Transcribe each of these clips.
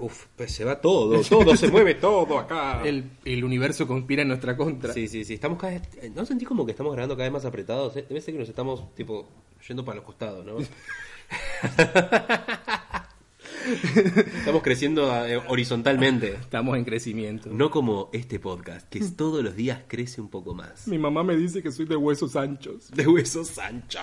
uf, pues se va todo, todo se mueve todo acá. El, el universo conspira en nuestra contra. Sí, sí, sí, estamos cada vez, ¿no sentís como que estamos grabando cada vez más apretados? Eh, Debe ser que nos estamos, tipo, yendo para los costados, ¿no? estamos creciendo eh, horizontalmente. Estamos en crecimiento. No como este podcast, que todos los días crece un poco más. Mi mamá me dice que soy de huesos anchos. De huesos Sancho.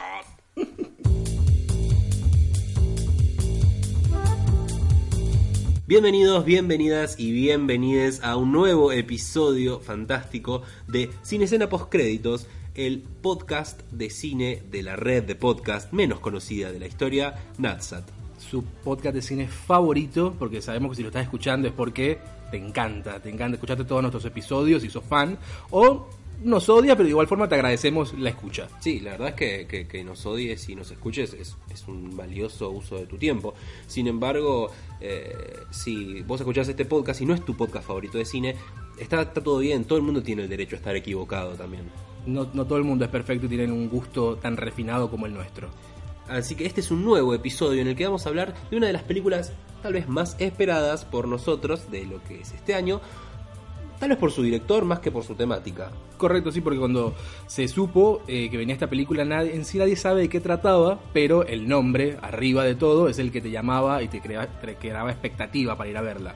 Bienvenidos, bienvenidas y bienvenides a un nuevo episodio fantástico de Cine Escena Postcréditos, el podcast de cine de la red de podcast menos conocida de la historia, Natsat. Su podcast de cine favorito, porque sabemos que si lo estás escuchando es porque te encanta, te encanta escucharte todos nuestros episodios y sos fan. O nos odia, pero de igual forma te agradecemos la escucha. Sí, la verdad es que, que- que nos odies y nos escuches es, es un valioso uso de tu tiempo. Sin embargo, eh, si vos escuchás este podcast y no es tu podcast favorito de cine, está, está todo bien, todo el mundo tiene el derecho a estar equivocado también. No, no todo el mundo es perfecto y tienen un gusto tan refinado como el nuestro. Así que este es un nuevo episodio en el que vamos a hablar de una de las películas tal vez más esperadas por nosotros de lo que es este año, tal vez por su director más que por su temática. Correcto, sí, porque cuando se supo eh, que venía esta película, nadie, en sí nadie sabe de qué trataba, pero el nombre, arriba de todo, es el que te llamaba y te, crea- te creaba expectativa para ir a verla.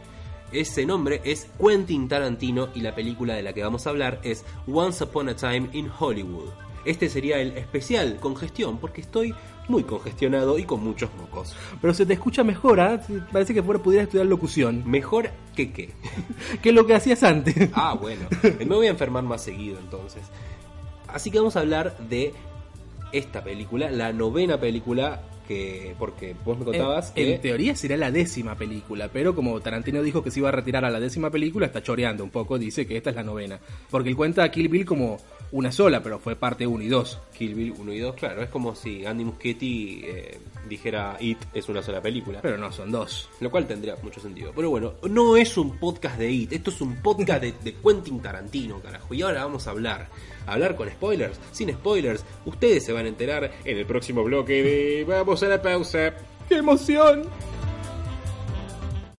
Ese nombre es Quentin Tarantino y la película de la que vamos a hablar es Once Upon a Time in Hollywood. Este sería el especial congestión porque estoy muy congestionado y con muchos mocos. Pero se te escucha mejor, ¿ah? Parece que fuera pudiera estudiar locución. Mejor qué. ¿Qué es lo que hacías antes? Ah, bueno. Me voy a enfermar más seguido entonces. Así que vamos a hablar de esta película, la novena película que... Porque vos me contabas en, que... en teoría será la décima película, pero como Tarantino dijo que se iba a retirar a la décima película, está choreando un poco, dice que esta es la novena. Porque él cuenta a Kill Bill como una sola, pero fue parte 1 y 2. Kill Bill 1 y 2, claro, es como si Andy Muschietti eh, dijera It es una sola película. Pero no, son dos. Lo cual tendría mucho sentido. Pero bueno, no es un podcast de IT, esto es un podcast de, de Quentin Tarantino, carajo. Y ahora vamos a hablar. Hablar con spoilers, sin spoilers. Ustedes se van a enterar en el próximo bloque de Vamos a la pausa. ¡Qué emoción!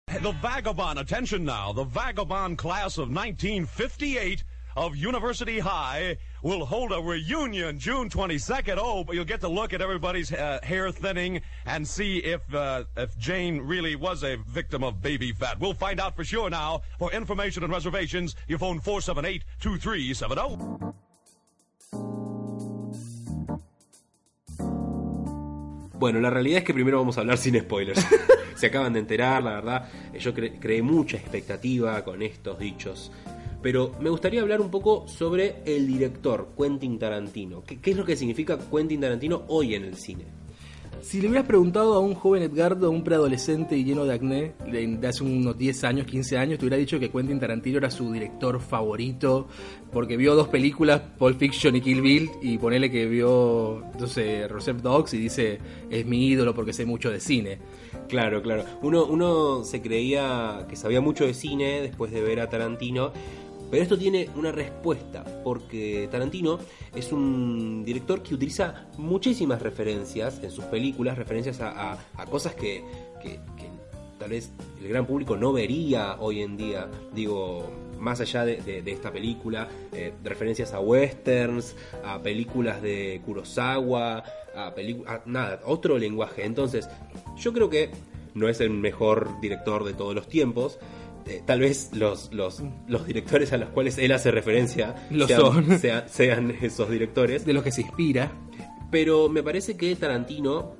The Vagabond, attention now, the Vagabond class of 1958 of University High will hold a reunion June 22nd. Oh, but you'll get to look at everybody's uh, hair thinning and see if uh, if Jane really was a victim of baby fat. We'll find out for sure now. For information and reservations, you phone 478-2370. Bueno, la realidad es que primero vamos a hablar sin spoilers. Se acaban de enterar, la verdad. eh, Yo cre- creé mucha expectativa con estos dichos. Pero me gustaría hablar un poco sobre el director, Quentin Tarantino. ¿Qué, qué es lo que significa Quentin Tarantino hoy en el cine? Si le hubieras preguntado a un joven Edgardo, a un preadolescente y lleno de acné, de, hace unos 10 años, 15 años, te hubiera dicho que Quentin Tarantino era su director favorito, porque vio dos películas, Pulp Fiction y Kill Bill, y ponele que vio, sé, Reserve Dogs y dice, es mi ídolo porque sé mucho de cine. Claro, claro. Uno, uno se creía que sabía mucho de cine después de ver a Tarantino, pero esto tiene una respuesta, porque Tarantino es un director que utiliza muchísimas referencias en sus películas, referencias a, cosas que, tal vez el gran público no vería hoy en día. Digo, más allá de esta película, eh, referencias a westerns, a películas de Kurosawa, a películas... Nada, otro lenguaje. Entonces, yo creo que no es el mejor director de todos los tiempos. Eh, tal vez los, los, los directores a los cuales él hace referencia Lo sean, son. sea- sean esos directores. De los que se inspira. Pero me parece que Tarantino,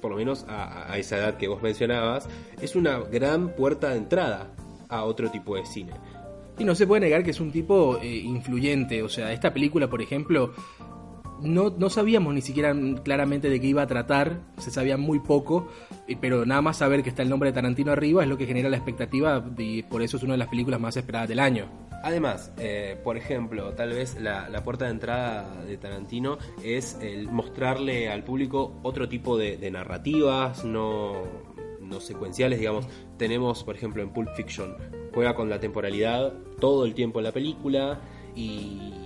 por lo menos a, a esa edad que vos mencionabas, es una gran puerta de entrada a otro tipo de cine. Y no se puede negar que es un tipo eh, influyente. O sea, esta película, por ejemplo, no, no sabíamos ni siquiera claramente de qué iba a tratar. Se sabía muy poco. Pero nada más saber que está el nombre de Tarantino arriba es lo que genera la expectativa. Y por eso es una de las películas más esperadas del año. Además, eh, por ejemplo, tal vez la, la puerta de entrada de Tarantino es el mostrarle al público otro tipo de, de narrativas, no, no secuenciales, digamos. Tenemos, por ejemplo, en Pulp Fiction, juega con la temporalidad todo el tiempo en la película y,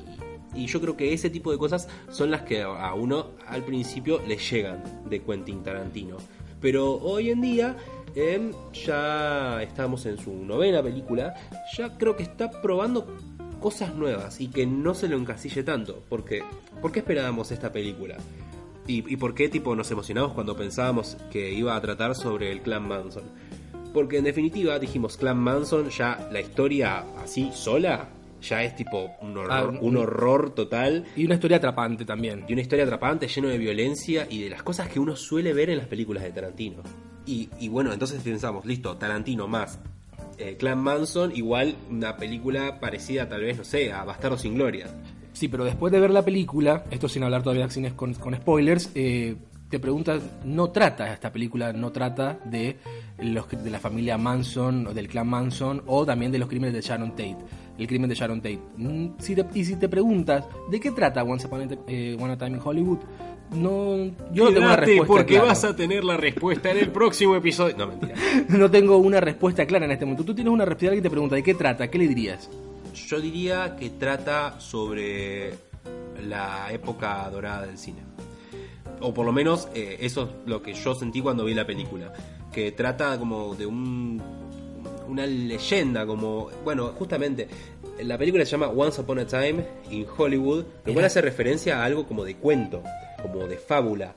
y yo creo que ese tipo de cosas son las que a uno al principio le llegan de Quentin Tarantino. Pero hoy en día em, ya estamos en su novena película, ya creo que está probando cosas nuevas y que no se lo encasille tanto. Porque, ¿Por qué esperábamos esta película? ¿Y, y por qué tipo nos emocionamos cuando pensábamos que iba a tratar sobre el clan Manson? Porque en definitiva dijimos Clan Manson, ya la historia así sola, ya es tipo un horror, Ah, un horror total. Y una historia atrapante también. Y una historia atrapante, lleno de violencia y de las cosas que uno suele ver en las películas de Tarantino. Y, y bueno, entonces pensamos, listo, Tarantino más eh, Clan Manson, igual una película parecida tal vez, no sé, a Bastardo sin Gloria. Sí, pero después de ver la película, esto sin hablar todavía sin- con, con spoilers, eh, te preguntas, no trata esta película, no trata de los de la familia Manson o del clan Manson o también de los crímenes de Sharon Tate, el crimen de Sharon Tate. Mm, si te- y si te preguntas, ¿de qué trata Once Upon a, eh, One a Time in Hollywood? No, yo no tengo una respuesta porque clara. vas a tener la respuesta en el próximo episodio. No, mentira. no tengo una respuesta clara en este momento. Tú tienes una respuesta que te pregunta, ¿de qué trata? ¿Qué le dirías? Yo diría que trata sobre la época dorada del cine. O por lo menos eh, eso es lo que yo sentí cuando vi la película. Que trata como de un, una leyenda, como... Bueno, justamente, la película se llama Once Upon a Time in Hollywood, lo cual hace referencia a algo como de cuento, como de fábula.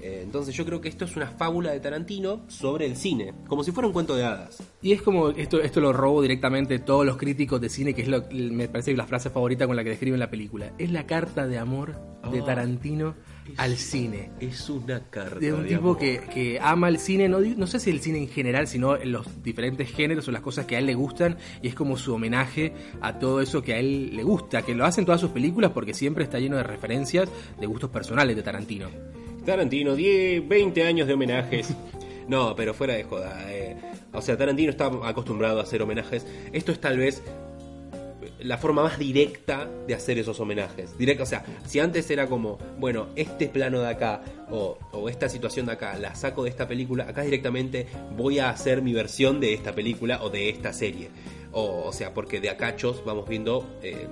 Eh, entonces yo creo que esto es una fábula de Tarantino sobre el cine, como si fuera un cuento de hadas. Y es como, esto, esto lo robo directamente todos los críticos de cine, que es lo, me parece la frase favorita con la que describen la película. Es la carta de amor de Oh. Tarantino al cine. Es una carta. De un de tipo amor. que, que ama el cine, no, no sé si el cine en general, sino los diferentes géneros o las cosas que a él le gustan, y es como su homenaje a todo eso que a él le gusta, que lo hacen todas sus películas porque siempre está lleno de referencias de gustos personales de Tarantino. Tarantino, 10, 20 años de homenajes. No, pero fuera de joda. eh, o sea, Tarantino está acostumbrado a hacer homenajes. Esto es tal vez la forma más directa de hacer esos homenajes. Directa, o sea, si antes era como, bueno, este plano de acá o, o esta situación de acá la saco de esta película, acá directamente voy a hacer mi versión de esta película o de esta serie. O, o sea, porque de acachos vamos viendo, eh,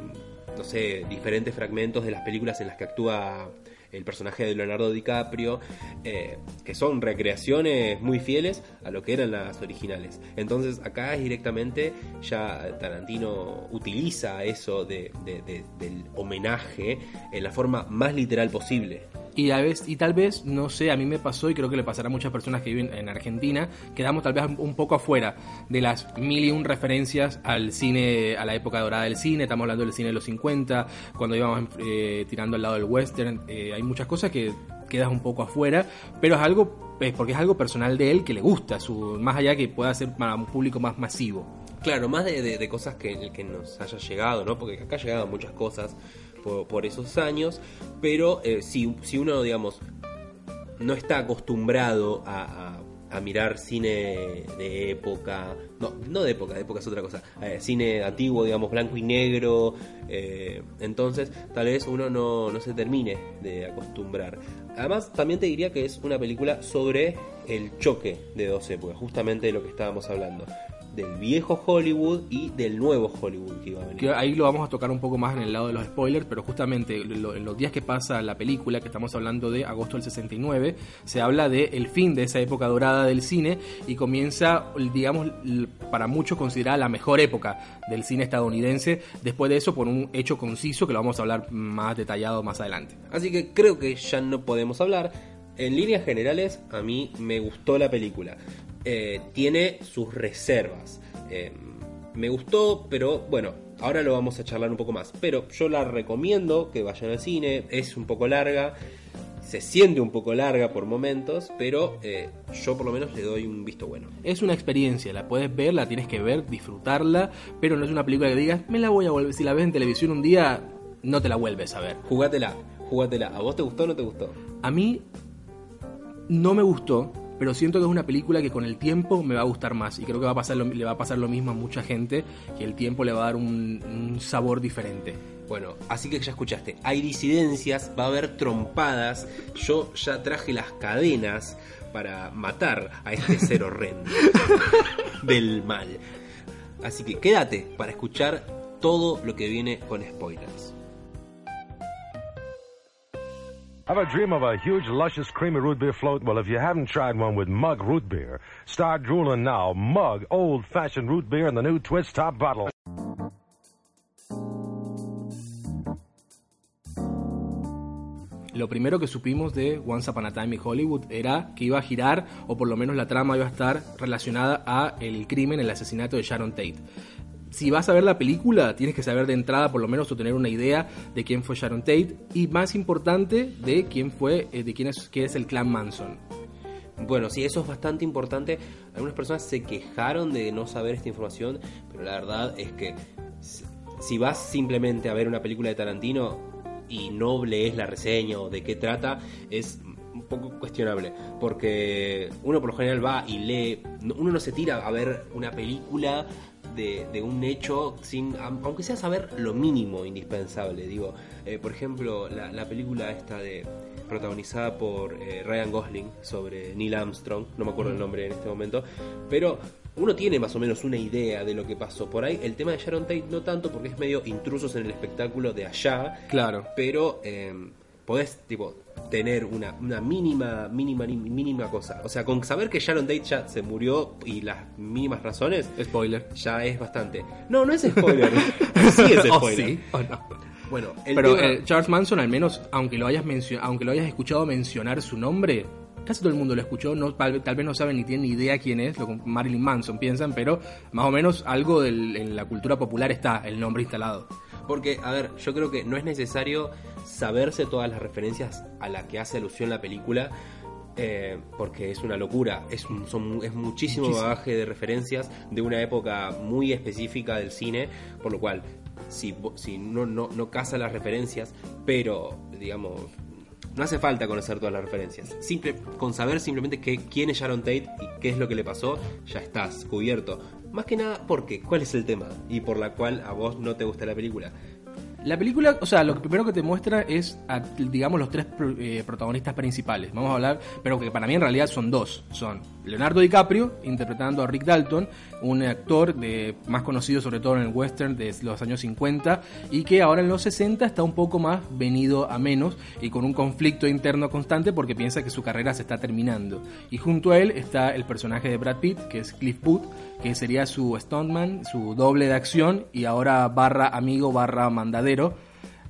no sé, diferentes fragmentos de las películas en las que actúa el personaje de Leonardo DiCaprio, eh, que son recreaciones muy fieles a lo que eran las originales. Entonces acá es directamente ya Tarantino utiliza eso de, de- de- del homenaje en la forma más literal posible. Y, a veces, tal vez, no sé, a mí me pasó y creo que le pasará a muchas personas que viven en Argentina, quedamos tal vez un poco afuera de las mil y un referencias al cine, a la época dorada del cine, estamos hablando del cine de los 50, cuando íbamos eh, tirando al lado del western, eh, hay muchas cosas que quedas un poco afuera, pero es algo, porque es algo personal de él que le gusta, su, más allá que pueda ser para un público más masivo. Claro, más de, cosas que, que nos haya llegado, ¿no? Porque acá llegaban muchas cosas por, esos años, pero eh, si, si uno, digamos, no está acostumbrado a mirar cine de época, no, no de época, de época es otra cosa, eh, cine antiguo, digamos, blanco y negro, eh, entonces tal vez uno no, no se termine de acostumbrar. Además, también te diría que es una película sobre el choque de dos épocas, justamente de lo que estábamos hablando, del viejo Hollywood y del nuevo Hollywood que iba a venir. Que ahí lo vamos a tocar un poco más en el lado de los spoilers, pero justamente lo- en los días que pasa la película, que estamos hablando de agosto del 69, se habla de el fin de esa época dorada del cine y comienza, digamos, para muchos considerada la mejor época del cine estadounidense, después de eso por un hecho conciso que lo vamos a hablar más detallado más adelante. Así que creo que ya no podemos hablar. En líneas generales, a mí me gustó la película. Eh, tiene sus reservas. Eh, me gustó, pero bueno, ahora lo vamos a charlar un poco más. Pero yo la recomiendo que vayan al cine. Es un poco larga. Se siente un poco larga por momentos, pero eh, yo por lo menos le doy un visto bueno. Es una experiencia, la puedes ver, la tienes que ver, disfrutarla, pero no es una película que digas, me la voy a volver, si la ves en televisión un día, no te la vuelves a ver. Jugátela, jugátela. ¿A vos te gustó o no te gustó? A mí no me gustó, pero siento que es una película que con el tiempo me va a gustar más y creo que va a pasar lo- le va a pasar lo mismo a mucha gente y el tiempo le va a dar un, un sabor diferente. Bueno, así que ya escuchaste, hay disidencias, va a haber trompadas, yo ya traje las cadenas para matar a este ser horrendo del mal. Así que quédate para escuchar todo lo que viene con spoilers. A dream of a huge, luscious, creamy root beer float? Well, if you haven't tried one with Mug Root Beer, start drooling now. Mug old-fashioned root beer in the new Twist Top bottle. Lo primero que supimos de Once Upon a Time in Hollywood era que iba a girar, o por lo menos la trama iba a estar relacionada a el crimen, el asesinato de Sharon Tate. Si vas a ver la película, tienes que saber de entrada, por lo menos, o tener una idea de quién fue Sharon Tate y, más importante, de quién fue, eh, de quién es, qué es el clan Manson. Bueno, sí, eso es bastante importante. Algunas personas se quejaron de no saber esta información, pero la verdad es que si- vas simplemente a ver una película de Tarantino y no lees la reseña o de qué trata, es un poco cuestionable. Porque uno por lo general va y lee, no- uno no se tira a ver una película de, de un hecho sin, aunque sea saber lo mínimo indispensable. Digo, eh, por ejemplo, la, la película esta de protagonizada por eh, Ryan Gosling sobre Neil Armstrong, no me acuerdo el nombre en este momento, pero uno tiene más o menos una idea de lo que pasó por ahí. El tema de Sharon Tate no tanto porque es medio intrusos en el espectáculo de allá, Claro. pero eh, podés tipo tener una, una mínima, mínima, ni- mínima cosa. O sea, con saber que Sharon Tate ya se murió y las mínimas razones, Spoiler. ya es bastante. No, no es spoiler. sí es ¿O spoiler. sí? ¿O no? Bueno, el Pero tema- eh, Charles Manson, al menos, aunque lo hayas aunque lo hayas escuchado mencionar su nombre, casi todo el mundo lo escuchó, no, tal, tal vez no saben ni tienen ni idea quién es, lo que Marilyn Manson piensan, pero más o menos algo del- en la cultura popular está el nombre instalado. Porque, a ver, yo creo que no es necesario saberse todas las referencias a la que hace alusión la película, eh, porque es una locura. Es, son, es muchísimo, Muchísimo. bagaje de referencias de una época muy específica del cine, por lo cual, si, si no, no, no casa las referencias, pero, digamos, no hace falta conocer todas las referencias. Simple, con saber simplemente que, quién es Sharon Tate y qué es lo que le pasó, ya estás cubierto. Más que nada, porque ¿cuál es el tema? Y por la cual a vos no te gusta la película. La película, o sea, lo primero que te muestra es, a, digamos, los tres eh, protagonistas principales. Vamos a hablar, pero que para mí en realidad son dos. Son Leonardo DiCaprio, interpretando a Rick Dalton, un actor de, más conocido sobre todo en el western de los años 50, y que ahora en los 60 está un poco más venido a menos y con un conflicto interno constante porque piensa que su carrera se está terminando. Y junto a él está el personaje de Brad Pitt, que es Cliff Booth, que sería su stuntman, su doble de acción y ahora barra amigo barra mandadero.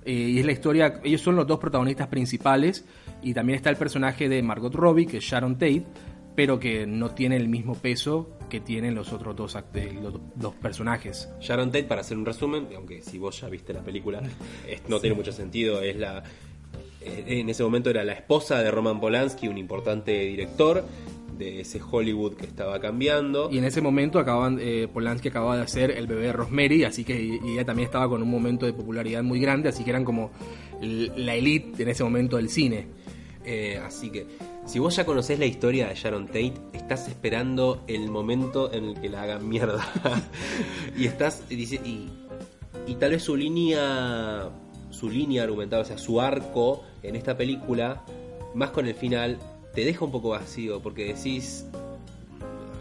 Eh, y es la historia, ellos son los dos protagonistas principales y también está el personaje de Margot Robbie, que es Sharon Tate, pero que no tiene el mismo peso que tienen los otros dos, eh, los dos personajes. Sharon Tate, para hacer un resumen, aunque si vos ya viste la película, no tiene mucho sentido, es la... eh, En ese momento era la esposa de Roman Polanski, un importante director de ese Hollywood que estaba cambiando. Y en ese momento acababan, eh, Polanski acababa de hacer El bebé de Rosemary, así que y ella también estaba con un momento de popularidad muy grande, así que eran como la elite en ese momento del cine. Eh, así que, si vos ya conocés la historia de Sharon Tate, estás esperando el momento en el que la hagan mierda. y estás. Y, y, y tal vez su línea. Su línea argumentada, o sea, su arco en esta película, más con el final, te deja un poco vacío, porque decís.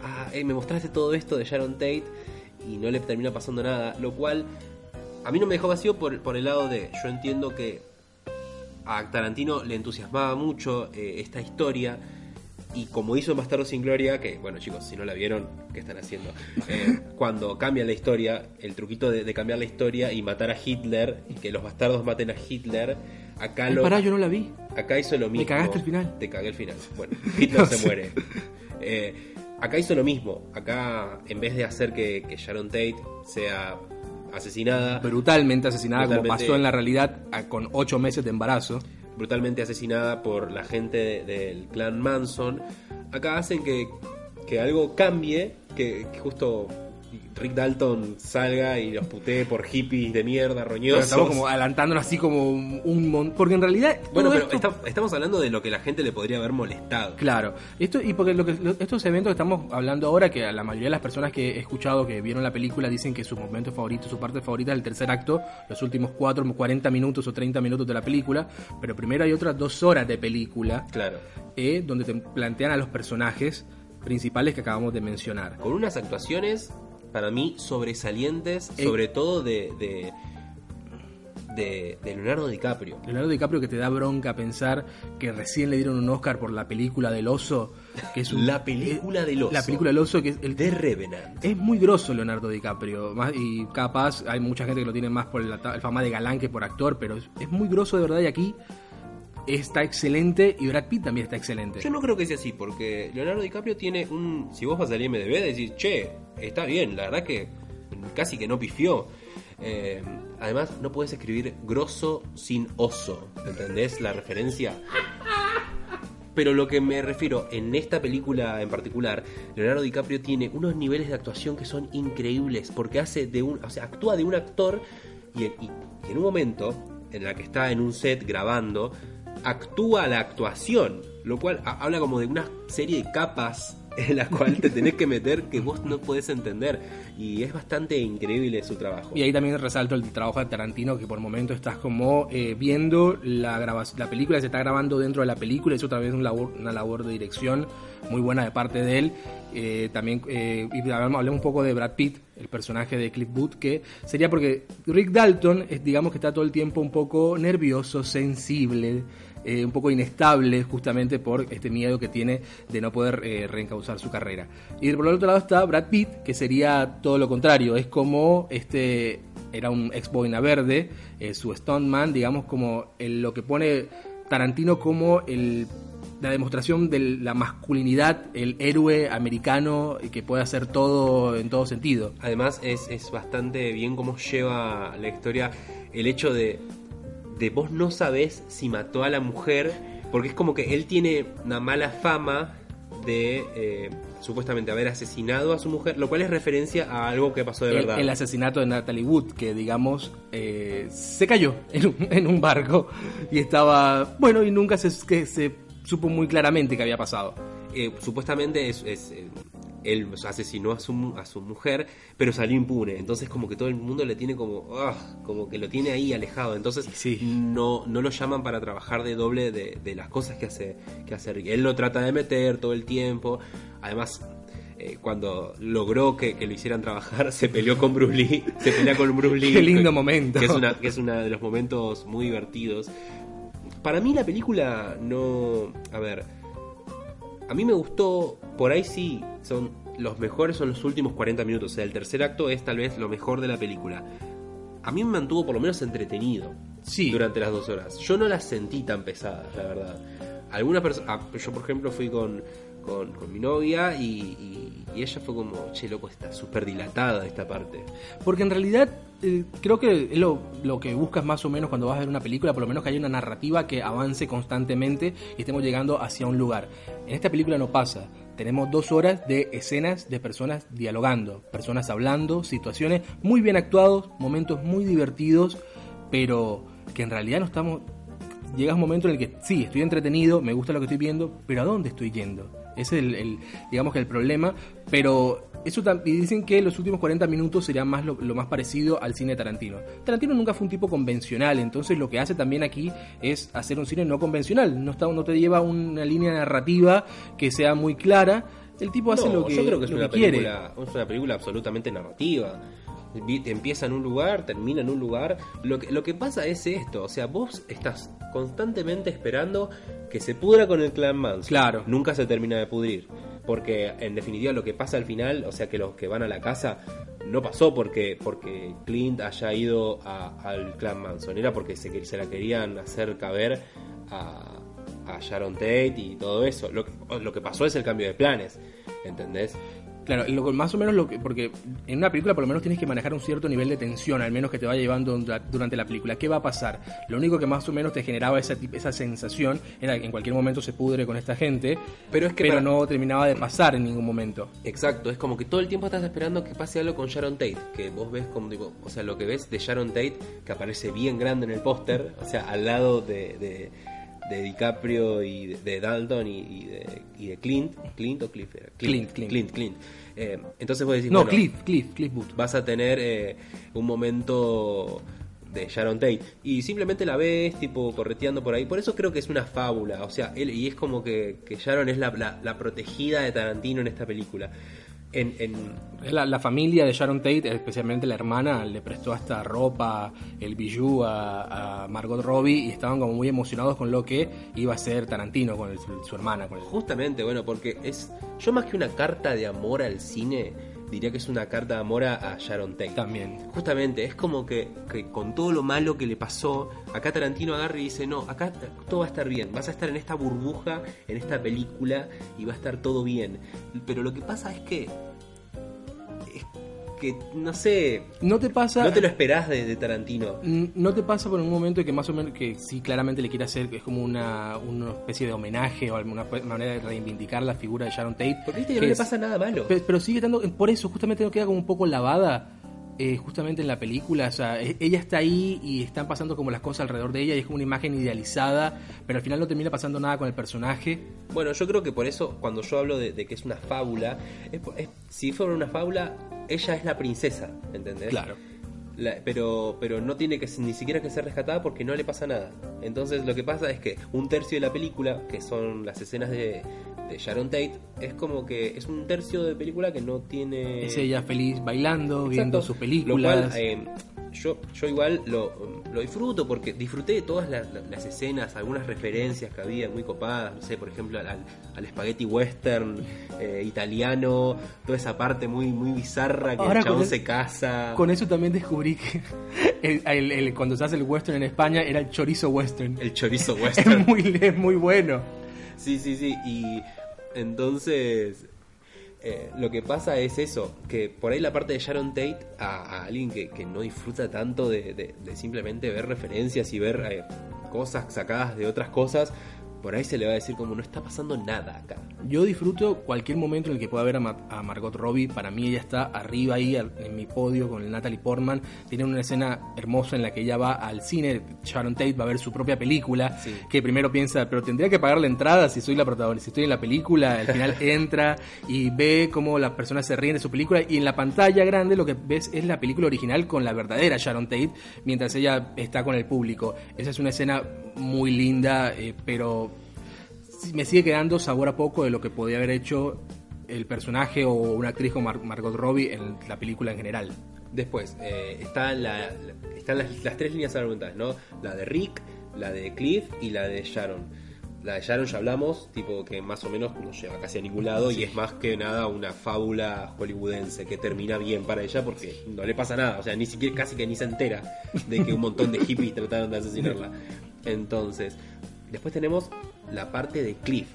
Ah, eh, me mostraste todo esto de Sharon Tate y no le termina pasando nada. Lo cual a mí no me dejó vacío por, por el lado de. Yo entiendo que a Tarantino le entusiasmaba mucho eh, esta historia. Y como hizo en Bastardo sin Gloria, que bueno chicos, si no la vieron, ¿qué están haciendo? Eh, cuando cambian la historia, el truquito de, de cambiar la historia y matar a Hitler, y que los bastardos maten a Hitler, acá Ay, lo... pará, yo no la vi. Acá hizo lo mismo. cagaste el final. Te cagué el final. Bueno, Hitler se muere. Eh, acá hizo lo mismo. Acá, en vez de hacer que, que Sharon Tate sea asesinada, Brutalmente asesinada como pasó en la realidad con ocho meses de embarazo. Brutalmente asesinada por la gente de- del clan Manson, acá hacen que, que algo cambie, que justo Rick Dalton salga y los putee por hippies de mierda, Pero roñosos. estamos como adelantándonos así como un montón. Porque en realidad. Bueno, pero esto- está- estamos hablando de lo que la gente le podría haber molestado. Claro, esto y porque lo que, lo- estos eventos que estamos hablando ahora, que a la mayoría de las personas que he escuchado que vieron la película dicen que su momento favorito, su parte favorita es el tercer acto, los últimos 4, 40 minutos o 30 minutos de la película, pero primero hay otras dos horas de película Claro. eh, donde te plantean a los personajes principales que acabamos de mencionar. Con unas actuaciones, para mí, sobresalientes, Eh. sobre todo de, de, de, de Leonardo DiCaprio. Leonardo DiCaprio que te da bronca pensar que recién le dieron un Oscar por la película del oso, que es un- La película del oso. La película del oso que es el de Revenant. Es muy grosso Leonardo DiCaprio, más- y capaz hay mucha gente que lo tiene más por la, el fama de galán que por actor, pero es, es muy grosso de verdad y aquí está excelente y Brad Pitt también está excelente. Yo no creo que sea así, porque Leonardo DiCaprio tiene un. Si vos vas al IMDB, decís, che, está bien, la verdad que casi que no pifió. Eh, además, no puedes escribir grosso sin oso, ¿entendés la referencia? Pero lo que me refiero, en esta película en particular, Leonardo DiCaprio tiene unos niveles de actuación que son increíbles, porque hace de un, o sea, actúa de un actor y, y- y en un momento en la que está en un set grabando, actúa la actuación, lo cual ha- habla como de una serie de capas en las cuales te tenés que meter que vos no podés entender y es bastante increíble su trabajo. Y ahí también resalto el trabajo de Tarantino, que por momento estás como eh, viendo la, la película, se está grabando dentro de la película, es un labor- una labor de dirección muy buena de parte de él. Eh, también eh, y hablemos un poco de Brad Pitt, el personaje de Cliff Booth, que sería porque Rick Dalton, es, digamos que está todo el tiempo un poco nervioso, sensible, eh, un poco inestable justamente por este miedo que tiene de no poder eh, reencauzar su carrera. Y por el otro lado está Brad Pitt, que sería todo lo contrario, es como este era un ex boina verde, eh, su stuntman, digamos como lo que pone Tarantino como el la demostración de la masculinidad, el héroe americano que puede hacer todo en todo sentido. Además es, es bastante bien cómo lleva la historia el hecho de, de vos no sabés si mató a la mujer, porque es como que él tiene una mala fama de eh, supuestamente haber asesinado a su mujer, lo cual es referencia a algo que pasó de el, verdad. el asesinato de Natalie Wood, que digamos eh, se cayó en un, en un barco y estaba, bueno, y nunca se, que se supo muy claramente qué había pasado. Eh, supuestamente es, es, eh, él asesinó a su, a su mujer, pero salió impune. Entonces como que todo el mundo le tiene como, ah, como que lo tiene ahí alejado. Entonces Sí. no, no lo llaman para trabajar de doble de, de las cosas que hace, que hace Rick. Él lo trata de meter todo el tiempo. Además, eh, cuando logró que, que lo hicieran trabajar, se peleó con Bruce Lee. Se pelea con Bruce Lee. Qué lindo que- momento. Que es, una, que es uno de los momentos muy divertidos. Para mí la película no... A ver, a mí me gustó, por ahí sí, son los mejores son los últimos 40 minutos, o sea, el tercer acto es tal vez lo mejor de la película. A mí me mantuvo por lo menos entretenido Sí. durante las dos horas. Yo no las sentí tan pesadas, la verdad. Algunas personas, yo por ejemplo fui con, con, mi novia y ella fue como, che, loco, está súper dilatada esta parte. Porque en realidad eh, creo que es lo, lo que buscas más o menos cuando vas a ver una película, por lo menos que haya una narrativa que avance constantemente y estemos llegando hacia un lugar. En esta película no pasa. Tenemos dos horas de escenas de personas dialogando, personas hablando, situaciones muy bien actuados, momentos muy divertidos, pero que en realidad no estamos... Llega un momento en el que sí, estoy entretenido, me gusta lo que estoy viendo, pero ¿a dónde estoy yendo? Ese es el, el, digamos que el problema, pero eso tam- y dicen que los últimos 40 minutos serían más lo, lo más parecido al cine de Tarantino. Tarantino nunca fue un tipo convencional, entonces lo que hace también aquí es hacer un cine no convencional, no está no te lleva una línea narrativa que sea muy clara, el tipo hace No, lo que, yo creo que es una que quiere. película, es una película absolutamente narrativa. Empieza en un lugar, termina en un lugar. Lo que, lo que pasa es esto, o sea, vos estás constantemente esperando que se pudra con el clan Manson. Claro. Nunca se termina de pudrir. Porque en definitiva lo que pasa al final, o sea que los que van a la casa, no pasó porque, porque Clint haya ido a- al clan Manson. Era porque se, la querían hacer caber a, a Sharon Tate y todo eso. Lo lo que pasó es el cambio de planes. ¿Entendés? Claro, lo, más o menos lo que. Porque en una película por lo menos tienes que manejar un cierto nivel de tensión, al menos que te vaya llevando dura- durante la película. ¿Qué va a pasar? Lo único que más o menos te generaba esa, esa sensación era que en cualquier momento se pudre con esta gente, Pero es que pero para- no terminaba de pasar en ningún momento. Exacto, es como que todo el tiempo estás esperando que pase algo con Sharon Tate, que vos ves como digo, o sea, lo que ves de Sharon Tate, que aparece bien grande en el póster, o sea, al lado de, de, de DiCaprio y de, de Dalton y, y de, y de Clint, Clint o Cliff era? Clint, Clint. Clint, Clint. Eh, entonces vos decís, No, bueno, Cliff, Cliff, Cliff Booth. vas a tener eh, un momento de Sharon Tate y simplemente la ves tipo correteando por ahí por eso creo que es una fábula o sea él y es como que, que Sharon es la, la- la protegida de Tarantino en esta película En, en, La, la familia de Sharon Tate, especialmente la hermana, le prestó hasta ropa, el bijou a, a Margot Robbie y estaban como muy emocionados con lo que iba a ser Tarantino con el- su hermana. Con el- Justamente, bueno, porque es. Yo más que una carta de amor al cine, diría que es una carta de amor a, Sharon Tate. También. Justamente, es como que, que con todo lo malo que le pasó, acá Tarantino agarra y dice, no, acá todo va a estar bien, vas a estar en esta burbuja, en esta película, y va a estar todo bien. Pero lo que pasa es que... Que, no sé, ¿No te pasa? no te lo esperás de, de Tarantino. ¿No te pasa por un momento que más o menos, que sí claramente le quiere hacer, que es como una, una especie de homenaje o alguna manera de reivindicar la figura de Sharon Tate? Porque viste que no le pasa nada malo. Pe- Pero, sigue estando, por eso justamente no queda como un poco lavada, eh, justamente en la película. O sea, e- ella está ahí y están pasando como las cosas alrededor de ella y es como una imagen idealizada, pero al final no termina pasando nada con el personaje. Bueno, yo creo que por eso, cuando yo hablo de, de que es una fábula, es es- si fuera una fábula, ella es la princesa, ¿entendés? Claro. La- pero, pero no tiene que ni siquiera que ser rescatada porque no le pasa nada. Entonces lo que pasa es que un tercio de la película, que son las escenas de, de Sharon Tate, es como que es un tercio de película que no tiene... Es ella feliz bailando, viendo sus Lo películas. cual, eh, yo, yo igual lo, lo disfruto porque disfruté de todas las, escenas, algunas referencias que había muy copadas, no sé, por ejemplo, al, al spaghetti western eh, italiano, toda esa parte muy muy bizarra que Ahora el chabón el- se casa. Con eso también descubrí que el- el- el- cuando se hace el western en España era el chorizo western. El chorizo western. Es muy, es muy bueno. Sí, sí, sí. Y entonces, eh, lo que pasa es eso, que por ahí la parte de Sharon Tate, a, alguien que, que no disfruta tanto de, de- de simplemente ver referencias y ver eh, cosas sacadas de otras cosas, por ahí se le va a decir como no está pasando nada acá. Yo disfruto cualquier momento en el que pueda ver a, Ma- a Margot Robbie. Para mí ella está arriba ahí en mi podio con Natalie Portman. Tiene una escena hermosa en la que ella va al cine. Sharon Tate va a ver su propia película. Sí. Que primero piensa, pero tendría que pagar la entrada si soy la protagonista. Si estoy en la película, al final entra y ve cómo las personas se ríen de su película. Y en la pantalla grande lo que ves es la película original con la verdadera Sharon Tate mientras ella está con el público. Esa es una escena muy linda, eh, pero me sigue quedando sabor a poco de lo que podía haber hecho el personaje o una actriz como Mar- Margot Robbie en la película en general. Después, eh, está la- la- están las, las tres líneas argumentales, ¿no? La de Rick, la de Cliff y la de Sharon. La de Sharon ya hablamos, tipo que más o menos no lleva casi a ningún lado y es más que nada una fábula hollywoodense que termina bien para ella porque no le pasa nada, o sea, ni siquiera casi que ni se entera de que un montón de hippies trataron de asesinarla. Entonces, después tenemos la parte de Cliff.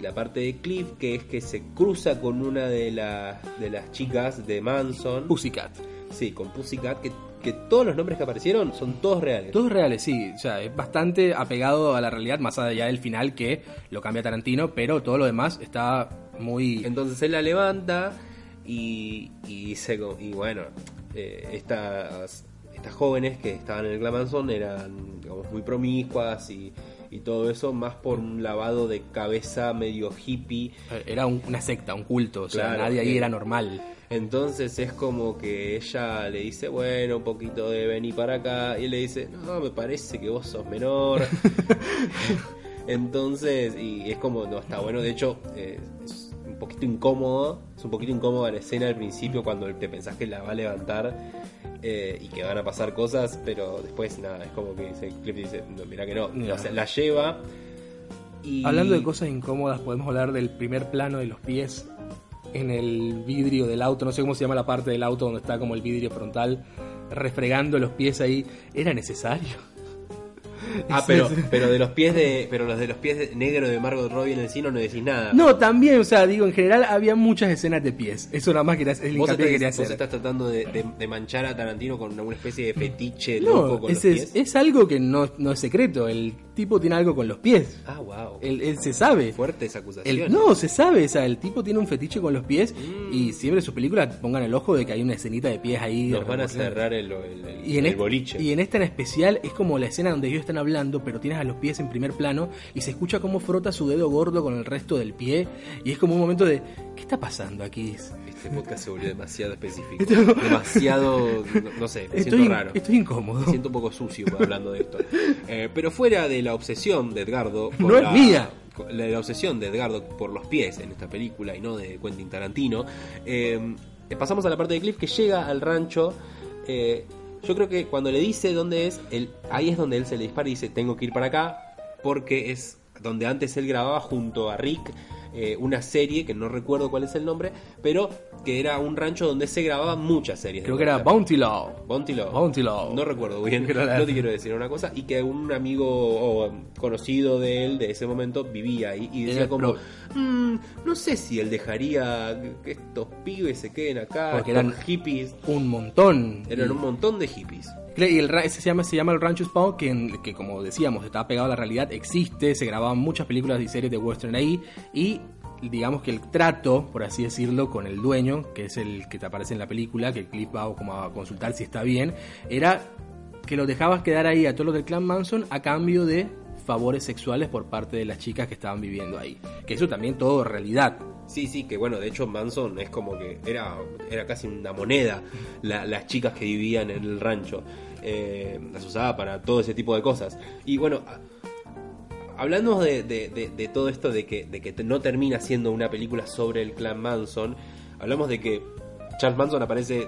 La parte de Cliff que es que se cruza con una de las de las chicas de Manson. Pussycat. Sí, con Pussycat, que, que todos los nombres que aparecieron son todos reales. Todos reales, sí. O sea, es bastante apegado a la realidad, más allá del final que lo cambia Tarantino, pero todo lo demás está muy... Entonces él la levanta y, y dice, y bueno, eh, estas, estas jóvenes que estaban en el Glamanson eran digamos, muy promiscuas y, y todo eso, más por un lavado de cabeza medio hippie. Era un- una secta, un culto, o sea, nadie ahí eh. era normal. Entonces es como que ella le dice, bueno, un poquito de venir para acá. Y él le dice, no, me parece que vos sos menor. Entonces, y es como, no, está bueno. De hecho, eh, poquito incómodo. Es un poquito incómoda la escena al principio cuando te pensás que la va a levantar eh, y que van a pasar cosas. Pero después, nada, es como que dice, Cliff dice, no, mira que no. No. O sea, la lleva. Y... Hablando de cosas incómodas, podemos hablar del primer plano de los pies en el vidrio del auto, no sé cómo se llama la parte del auto donde está como el vidrio frontal, refregando los pies ahí. ¿Era necesario? Ah, pero, pero de los pies de. Pero los de los pies de- negros de Margot Robbie en el cine no decís nada. No, también, o sea, digo, en general había muchas escenas de pies. Eso nada más es el Vos, hincapié que estás, quería vos hacer. estás tratando de, de- de manchar a Tarantino con una especie de fetiche loco No, con ese los es, pies. es algo que no, no es secreto. El tipo tiene algo con los pies. Ah, wow. Él, él se sabe. Fuertes acusaciones. El, no, se sabe, o sea, el tipo tiene un fetiche con los pies Mm. y siempre en sus películas pongan el ojo de que hay una escenita de pies ahí. Nos van a cerrar el, el, el- Y en, el este- boliche. y en esta en especial es como la escena donde ellos están hablando, pero tienes a los pies en primer plano y se escucha cómo frota su dedo gordo con el resto del pie. Y es como un momento de, ¿qué está pasando aquí? Este podcast se volvió demasiado específico. demasiado. No, no sé, me Estoy, siento raro. estoy incómodo. Me siento un poco sucio hablando de esto. Eh, pero fuera de la obsesión de Edgardo. con No es la- mía. la, la obsesión de Edgardo por los pies en esta película y no de Quentin Tarantino, eh, pasamos a la parte de Cliff que llega al rancho. eh, yo creo que cuando le dice dónde es, él, ahí es donde él se le dispara y dice, tengo que ir para acá, porque es donde antes él grababa junto a Rick eh, una serie, que no recuerdo cuál es el nombre, pero que era un rancho donde se grababan muchas series. Creo que era. Bounty Law. Bounty Law. Bounty Law. No recuerdo bien, no te quiero decir una cosa. Y que un amigo o conocido de él de ese momento vivía ahí y decía como, pro- "Mm, no sé si él dejaría que estos pibes se queden acá, Porque eran- hippies. Un montón. Eran un montón de hippies. Y el, ese se llama, se llama el Rancho Spawn, que, que como decíamos, estaba pegado a la realidad, existe, se grababan muchas películas y series de western ahí, y digamos que el trato, por así decirlo, con el dueño, que es el que te aparece en la película, que Cliff va como a consultar si está bien, era que lo dejabas quedar ahí a todos los del clan Manson a cambio de favores sexuales por parte de las chicas que estaban viviendo ahí. Que eso también todo realidad. Sí, sí, que bueno, de hecho Manson es como que era, era casi una moneda la- las chicas que vivían en el rancho. Eh, las usaba para todo ese tipo de cosas. Y bueno, hablando de, todo esto de que, de que no termina siendo una película sobre el clan Manson, hablamos de que Charles Manson aparece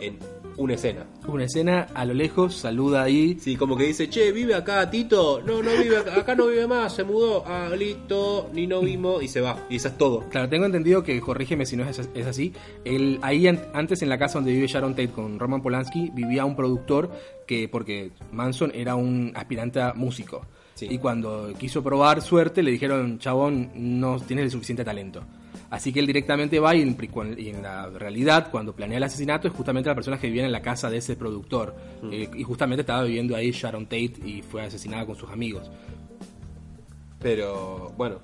en una escena. Una escena a lo lejos, saluda ahí, Sí, como que dice, che, ¿vive acá Tito? No, no vive acá, acá no vive más, se mudó. Ah, listo, ni no vimos y se va. Y eso es todo. Claro, tengo entendido que, corrígeme si no es, es así, el, ahí an- antes en la casa donde vive Sharon Tate con Roman Polanski vivía un productor que, porque Manson era un aspirante a músico. Sí. Y cuando quiso probar suerte le dijeron, chabón, no tienes el suficiente talento. Así que él directamente va y en, y en la realidad, cuando planea el asesinato, es justamente la persona que vivía en la casa de ese productor. Eh, y justamente estaba viviendo ahí Sharon Tate y fue asesinada con sus amigos. Pero, bueno,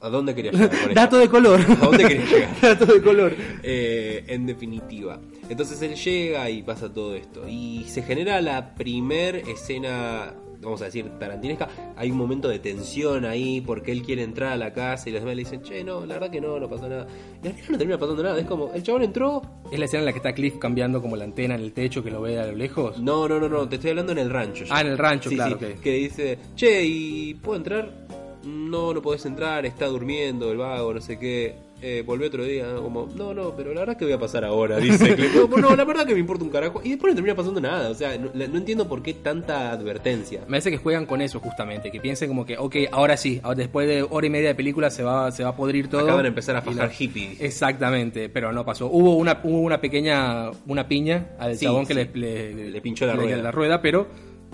¿a dónde quería llegar? Dato de color. ¿A dónde quería llegar? Dato de color. Eh, en definitiva. Entonces él llega y pasa todo esto. Y se genera la primer escena, vamos a decir, tarantinesca. Hay un momento de tensión ahí porque él quiere entrar a la casa y los demás le dicen, che, no, la verdad que no, no pasó nada. Y al final no termina pasando nada. Es como, el chabón entró. Es la escena en la que está Cliff cambiando como la antena en el techo que lo ve a lo lejos. No, no, no, no, te estoy hablando en el rancho. ya. Ah, en el rancho, Sí, claro, sí. Que dice, che, ¿y puedo entrar? No, no podés entrar, está durmiendo el vago, no sé qué. Eh, volví otro día, ¿no? como, no, no, pero la verdad que voy a pasar ahora, dice. No, no, la verdad que me importa un carajo. Y después no termina pasando nada, o sea, no, no entiendo por qué tanta advertencia. Me parece que juegan con eso justamente, que piensen como que, ok, ahora sí, después de hora y media de película se va, se va a podrir todo. Acaban de empezar a fajar hippies. Exactamente, pero no pasó. Hubo una, hubo una pequeña, una piña al Sí, chabón sí. que le, le, Le pinchó la rueda. la rueda, pero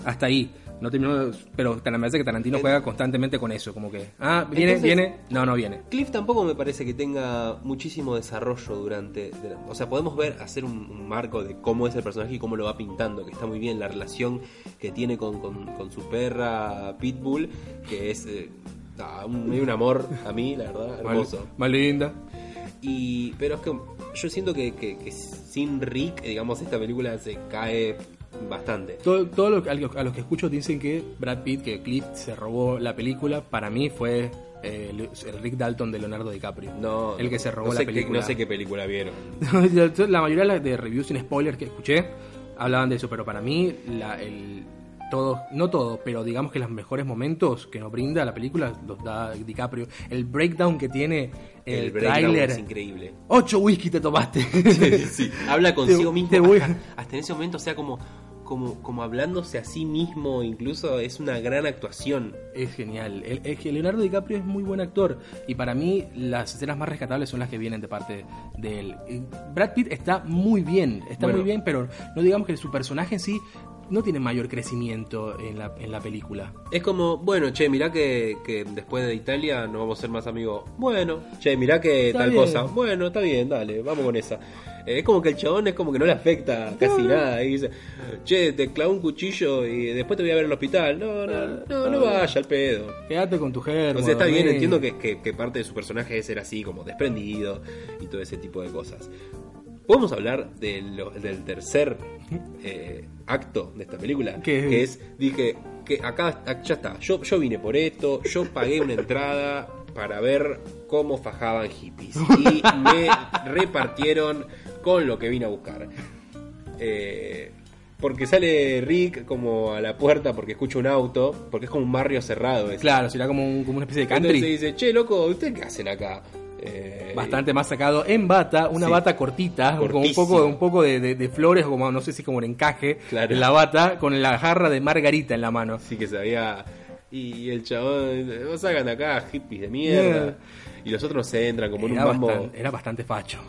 hasta ahí. No terminó, pero me parece que Tarantino juega constantemente con eso, como que, ah, viene, Entonces- viene, no, no viene. Cliff tampoco me parece que tenga muchísimo desarrollo durante. de o sea, podemos ver, hacer un, un marco de cómo es el personaje y cómo lo va pintando, que está muy bien. La relación que tiene con, con- con su perra Pitbull, que es. eh, un, un amor a mí, la verdad, Mal- hermoso. Más linda. Y, pero es que yo siento que, que- que sin Rick, digamos, esta película se cae bastante. Todo, todo lo, a, los, a los que escucho dicen que Brad Pitt, que Cliff se robó la película, para mí fue eh, el el Rick Dalton de Leonardo DiCaprio. No, el que se robó no la sé qué- película. no sé qué película vieron. la mayoría de reviews sin spoilers que escuché hablaban de eso, pero para mí la, el todo, no todo, pero digamos que los mejores momentos que nos brinda la película los da DiCaprio. El breakdown que tiene el, El, tráiler. es increíble. Ocho whisky te tomaste. Sí, Habla consigo Te- mismo. te voy- Hasta, hasta en ese momento, o sea, como, como, como hablándose a sí mismo, incluso es una gran actuación. Es genial. El- es que Leonardo DiCaprio es muy buen actor. Y para mí, las escenas más rescatables son las que vienen de parte de él. Brad Pitt está muy bien. Está Bueno. muy bien, pero no digamos que su personaje en sí no tiene mayor crecimiento en la, en la película. Es como, bueno, che, mirá que, que después de Italia no vamos a ser más amigos. Bueno, che, mirá que Está tal bien. cosa. Bueno, está bien, dale, vamos con esa. Eh, es como que el chabón es como que no le afecta casi nada. Y dice, che, te clavo un cuchillo y después te voy a ver el hospital. No, no, no, no vaya al pedo. Quédate con tu germo. O sea, está bien, entiendo que, que- que parte de su personaje es ser así, como desprendido y todo ese tipo de cosas. Podemos hablar de lo- del tercer eh, acto de esta película, ¿Qué? que es, dije, que acá, ya está, yo, yo vine por esto, yo pagué una entrada para ver cómo fajaban hippies y me repartieron con lo que vine a buscar. Eh, porque sale Rick como a la puerta porque escucha un auto, porque es como un barrio cerrado. ese. Claro, será como, un- como una especie de Entonces country. dice, che, loco, ¿ustedes qué hacen acá? Eh, Bastante más sacado en bata, una Sí. bata cortita, con un poco, un poco de, de- de flores, como no sé si como un encaje Claro. en la bata, con la jarra de margarita en la mano. Así que sabía. Y el chabón, no salgan acá, hippies de mierda. Yeah. Y los otros se entran como en un mambo. bastante, era bastante facho.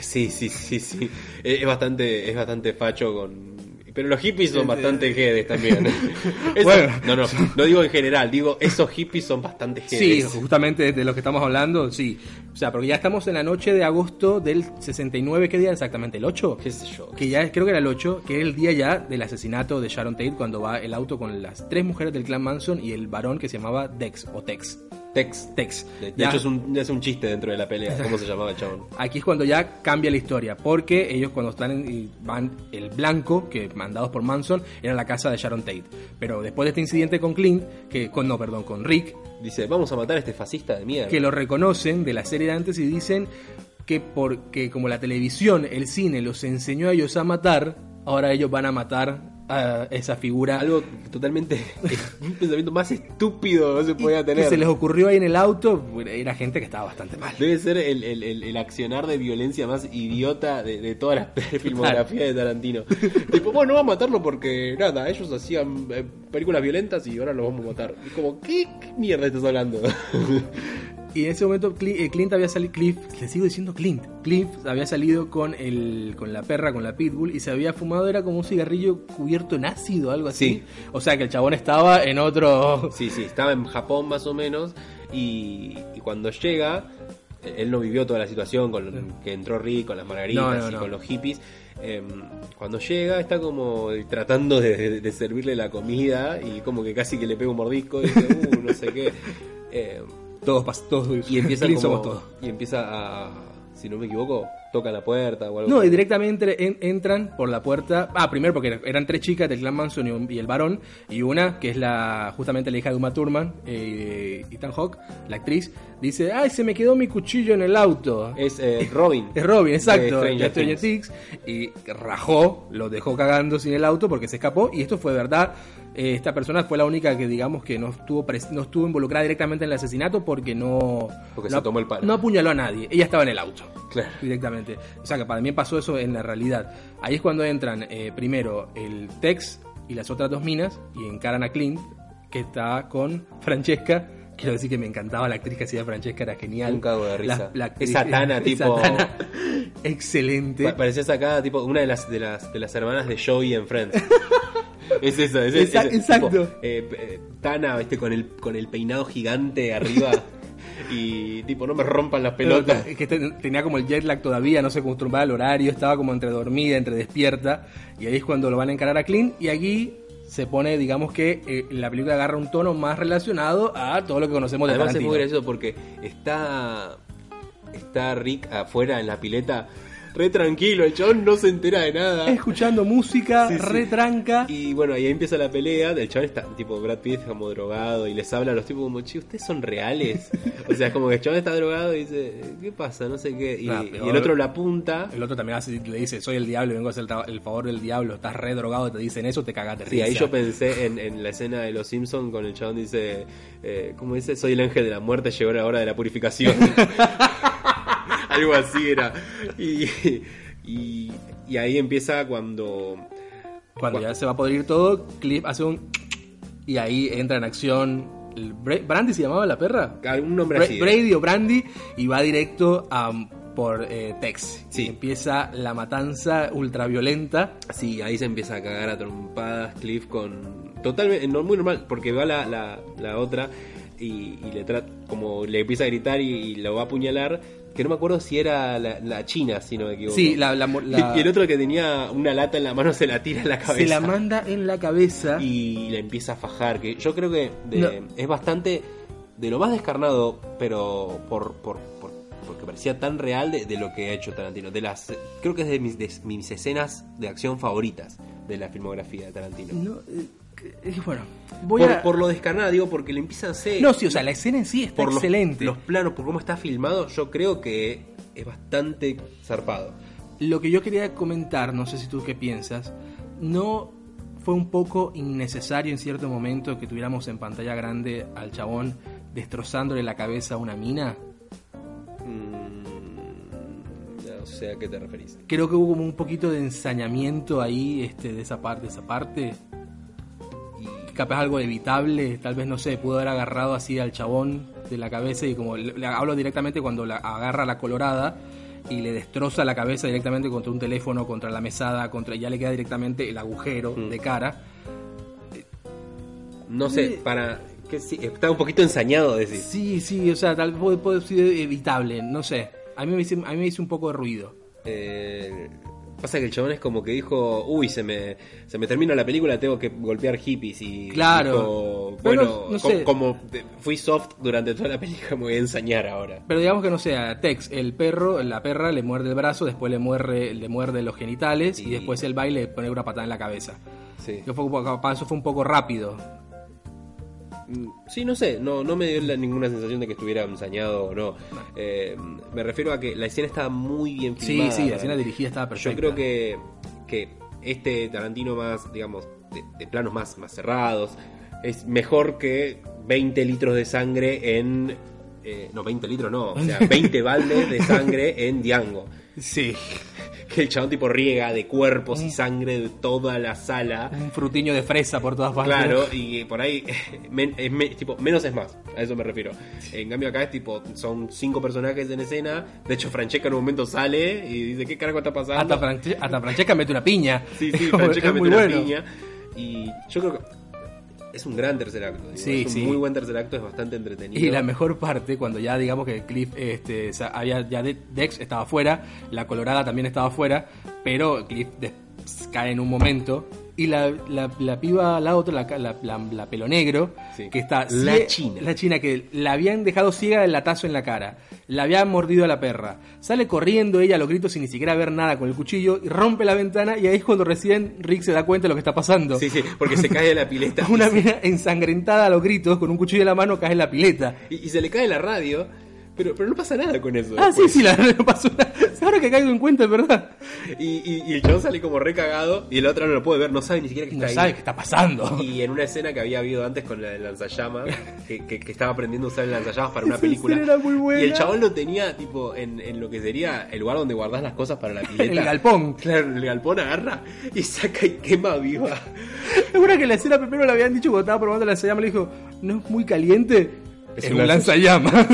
Sí, sí, sí, sí. Es bastante, es bastante facho con. Pero los hippies son bastante jedes también. Eso- Bueno. No, no, no digo en general, digo esos hippies son bastante Sí, jedes. justamente de lo que estamos hablando, sí. O sea, porque ya estamos en la noche de agosto del 69, ¿qué día exactamente? ¿El 8? ¿Qué sé yo? Que ya creo que era el 8, que es el día ya del asesinato de Sharon Tate cuando va el auto con las tres mujeres del clan Manson y el varón que se llamaba Dex o Tex. Tex. Tex. De, hecho, es un, es un chiste dentro de la pelea. ¿Cómo se llamaba el chabón? Aquí es cuando ya cambia la historia, porque ellos cuando están en- y van el blanco, que mandados por Manson, era la casa de Sharon Tate. Pero después de este incidente con Clint, que con no, perdón, con Rick, Dice, vamos a matar a este fascista de mierda. que lo reconocen de la serie de antes y dicen que porque como la televisión, el cine los enseñó a ellos a matar, ahora ellos van a matar a esa figura Algo totalmente. un pensamiento más estúpido no se podía que tener. se les ocurrió ahí en el auto, era gente que estaba bastante mal. Debe ser el, el- el- el accionar de violencia más idiota de, de toda la filmografía de Tarantino. tipo, bueno, vamos a matarlo porque nada, ellos hacían eh, películas violentas y ahora los vamos a matar. Y como, ¿qué, qué mierda estás hablando? Y en ese momento eh, Clint había salido, Cliff, le sigo diciendo Clint, Cliff había salido con el, con la perra, con la pitbull y se había fumado, era como un cigarrillo cubierto en ácido, algo así. Sí. O sea que el chabón estaba en otro... sí, sí, estaba en Japón más o menos y, y cuando llega, él no vivió toda la situación con que entró Rick, con las margaritas No, no, y no. con los hippies. Em, cuando llega está como tratando de, de- de servirle la comida y como que casi que le pega un mordisco y dice, uh, no sé qué. Em, Todos, pas- todos y empieza Clint como, somos todos. y empieza a si no me equivoco toca la puerta o algo No, así. y directamente en- entran por la puerta. Ah, primero porque eran tres chicas del clan Manson y, un- y el varón, y una que es la justamente la hija de Uma Thurman, eh, Ethan Hawke, la actriz, dice: ¡Ay, se me quedó mi cuchillo en el auto! es eh, Robin Es Robin, exacto, de Stranger. Things, y rajó, lo dejó cagando sin el auto porque se escapó, y esto fue verdad. Eh, esta persona fue la única que, digamos, que no estuvo, no estuvo involucrada directamente en el asesinato porque no. Porque no se ap- tomó el palo. No apuñaló a nadie, ella estaba en el auto Claro. directamente. O sea que para mí pasó eso en la realidad. Ahí es cuando entran eh, primero el Tex y las otras dos minas y encaran a Clint, que está con Francesca. Quiero decir que me encantaba la actriz que hacía Francesca, era genial. Un cago de risa. actriz- Esa tana, esa tipo- tana excelente. Pa- parecía sacada tipo una de las de las de las hermanas de Joey en Friends es esa es, Exa- es- exacto. tipo, eh, eh, Tana este con el con el peinado gigante arriba y tipo no me rompan las pelotas Es que ten- tenía como el jet lag todavía, no se acostumbraba al horario, estaba como entre dormida, entre despierta. Y ahí es cuando lo van a encarar a Clint. Y aquí se pone, digamos que eh, la película agarra un tono más relacionado a todo lo que conocemos de Además es Tarantino. muy gracioso porque está está Rick afuera en la pileta re tranquilo, el chabón no se entera de nada. escuchando música, Sí, sí. retranca. Y bueno, ahí empieza la pelea. El chabón está, tipo, Brad Pitt está como drogado y les habla a los tipos como, che, ¿ustedes son reales? o sea, es como que el chabón está drogado y dice, ¿qué pasa? No sé qué. Y, el otro la apunta. El otro también hace- le dice, soy el diablo y vengo a hacer el favor del diablo, estás re drogado, te dicen eso, te cagaste. Sí, ahí yo pensé en, en la escena de Los Simpsons con el chabón dice, eh, ¿cómo dice? Soy el ángel de la muerte, llegó la hora de la purificación. Algo así era. Y, y, y ahí empieza cuando... Cuando ya se va a poder ir todo, Cliff hace un... Y ahí entra en acción... ¿Brandy se llamaba la perra? Algún nombre Bra- así. ¿eh? Brady o Brandy y va directo a por eh, Tex. Sí. Empieza la matanza ultraviolenta. Sí, ahí se empieza a cagar a trompadas Cliff con... Totalmente, no, muy normal, porque va la, la, la otra y, y le trata, como le empieza a gritar y, y lo va a apuñalar, que no me acuerdo si era la, la china, si no me equivoco. Sí, la, la- la- Y el otro que tenía una lata en la mano se la tira en la cabeza. se la manda en la cabeza. y la empieza a fajar, que yo creo que de- No. es bastante de lo más descarnado, pero por, por, por- porque parecía tan real de, de lo que ha hecho Tarantino. De las, creo que es de mis, de mis escenas de acción favoritas de la filmografía de Tarantino. No, bueno, voy por, a... por lo descarnado, digo, porque le empieza a hacer... No, sí, o sea, la escena en sí está por excelente. Los, planos, por cómo está filmado, yo creo que es bastante zarpado. Lo que yo quería comentar, no sé si tú qué piensas, no fue un poco innecesario en cierto momento que tuviéramos en pantalla grande al chabón destrozándole la cabeza a una mina. Mm, no sé a qué te referís. Creo que hubo como un poquito de ensañamiento ahí este, de esa parte, de esa parte. Capaz algo evitable, tal vez no sé, pudo haber agarrado así al chabón de la cabeza y como le, le hablo directamente cuando la agarra la colorada y le destroza la cabeza directamente contra un teléfono, contra la mesada, contra ya le queda directamente el agujero Mm. de cara. No sé, para. Que sí, está un poquito ensañado, decís. Sí, sí, o sea, tal vez puede, puede ser evitable, no sé. A mí me hizo, a mí me hizo un poco de ruido. Eh, pasa que el chabón es como que dijo, uy, se me, se me termina la película, tengo que golpear hippies y Claro. dijo, bueno, no sé. como fui soft durante toda la película, me voy a ensañar ahora. Pero digamos que no sé, a Tex, el perro, la perra le muerde el brazo, después le muerde, le muerde los genitales y, Y- después el baile le pone una patada en la cabeza. Sí. Yo fue, un poco- capaz eso fue un poco rápido. Mm, Sí, no sé, no, no me dio la- ninguna sensación de que estuviera ensañado o no. Eh, me refiero a que la escena estaba muy bien Sí, filmada. sí, la escena dirigida estaba perfecta. Yo creo que, que este Tarantino más, digamos, de, de planos más, más cerrados, es mejor que 20 litros de sangre en... eh, no, 20 litros no, o sea, 20 baldes de sangre en Django. Sí. Que el chabón tipo riega de cuerpos y sangre de toda la sala. Un frutiño de fresa por todas partes. Claro, y por ahí men- es me- tipo, menos es más, a eso me refiero. En cambio acá es tipo, son cinco personajes en escena, de hecho Francesca en un momento sale y dice, ¿qué carajo está pasando? Hasta, Franche- hasta Francesca mete una piña. Sí, sí, Francesca es mete una bueno. piña. Y yo creo que es un gran tercer acto. digo, Sí, es un sí. muy buen tercer acto, es bastante entretenido. Y la mejor parte, cuando ya digamos que Cliff, este, había, ya de- Dex estaba fuera, la Colorada también estaba fuera, pero Cliff cae en un momento. Y la, la, la piba, la otra, la, la, pelo negro, Sí. que está La china. La china, que la habían dejado ciega del latazo en la cara. La habían mordido a la perra. Sale corriendo ella a los gritos sin ni siquiera ver nada con el cuchillo y rompe la ventana. Y ahí es cuando recién Rick se da cuenta de lo que está pasando. Sí, sí, porque se cae de la pileta. Una mina ensangrentada a los gritos, con un cuchillo en la mano, cae en la pileta. y- y se le cae la radio, pero, pero no pasa nada con eso. Ah, sí, después. sí, la me pasó una... Ahora que caigo en cuenta, es verdad. Y, y- y el chabón sale como recagado y el otro no lo puede ver, no sabe ni siquiera que No está ahí. sabe qué está pasando. Y en una escena que había habido antes con la del lanzallamas, que, que- que estaba aprendiendo a usar el lanzallamas para una película. escena era muy buena. Y el chabón lo tenía tipo en, en lo que sería el lugar donde guardás las cosas para la pileta. El galpón. Claro, el galpón agarra y saca y quema viva. Es verdad que la escena primero le habían dicho cuando estaba probando la lanzallamas, le dijo, ¿no es muy caliente? Es Es, un lanzallamas.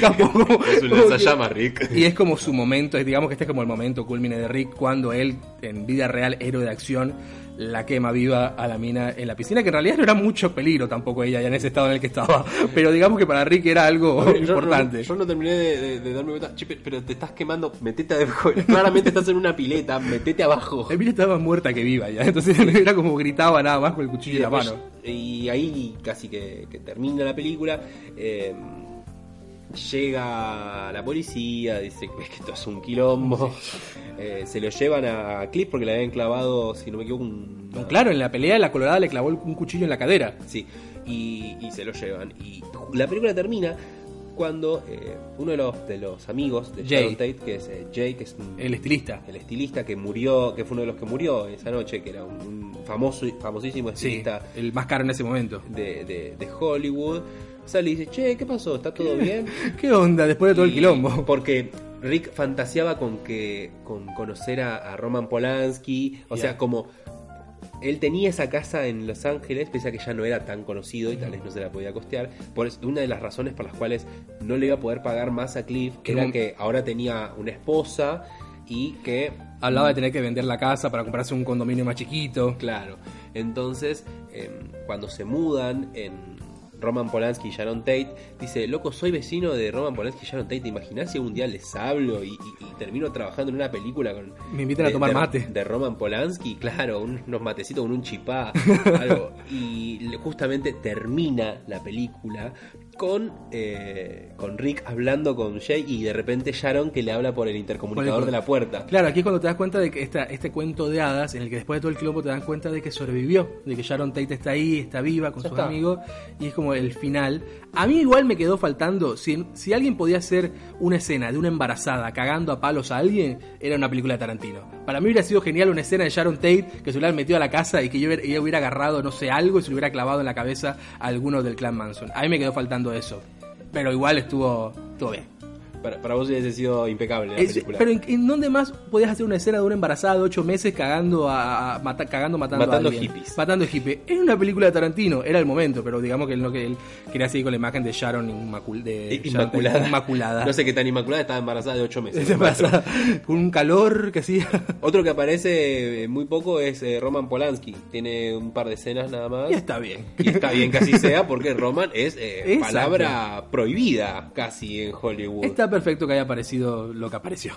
Tampoco- Es un como lanzallamas, Rick. Y es como su momento, digamos que este es como el momento culmine de Rick cuando él, en vida real, héroe de acción, la quema viva a la mina en la piscina, que en realidad no era mucho peligro tampoco ella ya en ese estado en el que estaba. Pero digamos que para Rick era algo Yo importante. Yo no, terminé de, de- de darme cuenta. Che, pero- te estás quemando, metete abajo. Claramente estás en una pileta, metete abajo. La mina estaba más muerta que viva ya, entonces era como gritaba nada más con el cuchillo en la mano. y ahí casi que, que termina la película. eh, llega la policía, dice que esto es un quilombo. eh, se lo llevan a Cliff porque le habían clavado, si no me equivoco, un. No, claro, en la pelea la colorada le clavó un cuchillo en la cadera. Sí, y, y se lo llevan. Y la película termina cuando eh, uno de los, de los amigos de Jay. Sharon Tate, que es eh, Jay, que es un- El estilista. el estilista que murió, que fue uno de los que murió esa noche, que era un, un famoso, famosísimo Sí, estilista el más caro en ese momento. de, de- de Hollywood, sale y dice, che, ¿qué pasó? ¿Está todo bien? ¿Qué onda después de todo el quilombo? Porque Rick fantaseaba con que con conocer a, a Roman Polanski, o sea, como él tenía esa casa en Los Ángeles, pese a que ya no era tan conocido y tal vez no se la podía costear. Por eso, una de las razones por las cuales no le iba a poder pagar más a Cliff Que era que ahora tenía una esposa y que Hablaba de tener que vender la casa para comprarse un condominio más chiquito. Claro. Entonces, em, cuando se mudan en Roman Polanski y Sharon Tate, dice, loco, soy vecino de Roman Polanski y Sharon Tate, ¿te imaginás si un día les hablo y, y- y termino trabajando en una película con... Me invitan a de- tomar de- mate. De Roman Polanski, claro, un- unos matecitos con un chipá, algo. Y justamente termina la película con, eh, con Rick hablando con Jay y de repente Sharon que le habla por el intercomunicador de la puerta. Claro, aquí es cuando te das cuenta de que esta, este cuento de hadas, en el que después de todo el quilombo te das cuenta de que sobrevivió, de que Sharon Tate está ahí, está viva con Ya sus está. amigos, y es como el final. A mí igual me quedó faltando, si, si alguien podía hacer una escena de una embarazada cagando a palos a alguien, era una película de Tarantino. Para mí hubiera sido genial una escena de Sharon Tate que se hubiera metido a la casa y que yo hubiera, hubiera agarrado, no sé, algo y se lo hubiera clavado en la cabeza a alguno del clan Manson. A mí me quedó faltando eso. Pero igual estuvo, estuvo bien. Para, para vos hubiese sido impecable la Es- película. pero ¿en, en dónde más podías hacer una escena de una embarazada de 8 meses cagando a, a- mata- cagando matando, Matando a alguien? hippies. Matando hippies. Era una película de Tarantino, era el momento, pero digamos que él no que él quería seguir con la imagen de Sharon inmacul- de Sharon Tate Inmaculada. inmaculada. No sé qué tan inmaculada, estaba embarazada de 8 meses. Embarazada, con un calor que hacía. Otro que aparece eh, muy poco es eh, Roman Polanski. Tiene un par de escenas nada más. Y está bien. Y está bien que así sea porque Roman es eh, palabra prohibida casi en Hollywood. Perfecto que haya aparecido lo que apareció.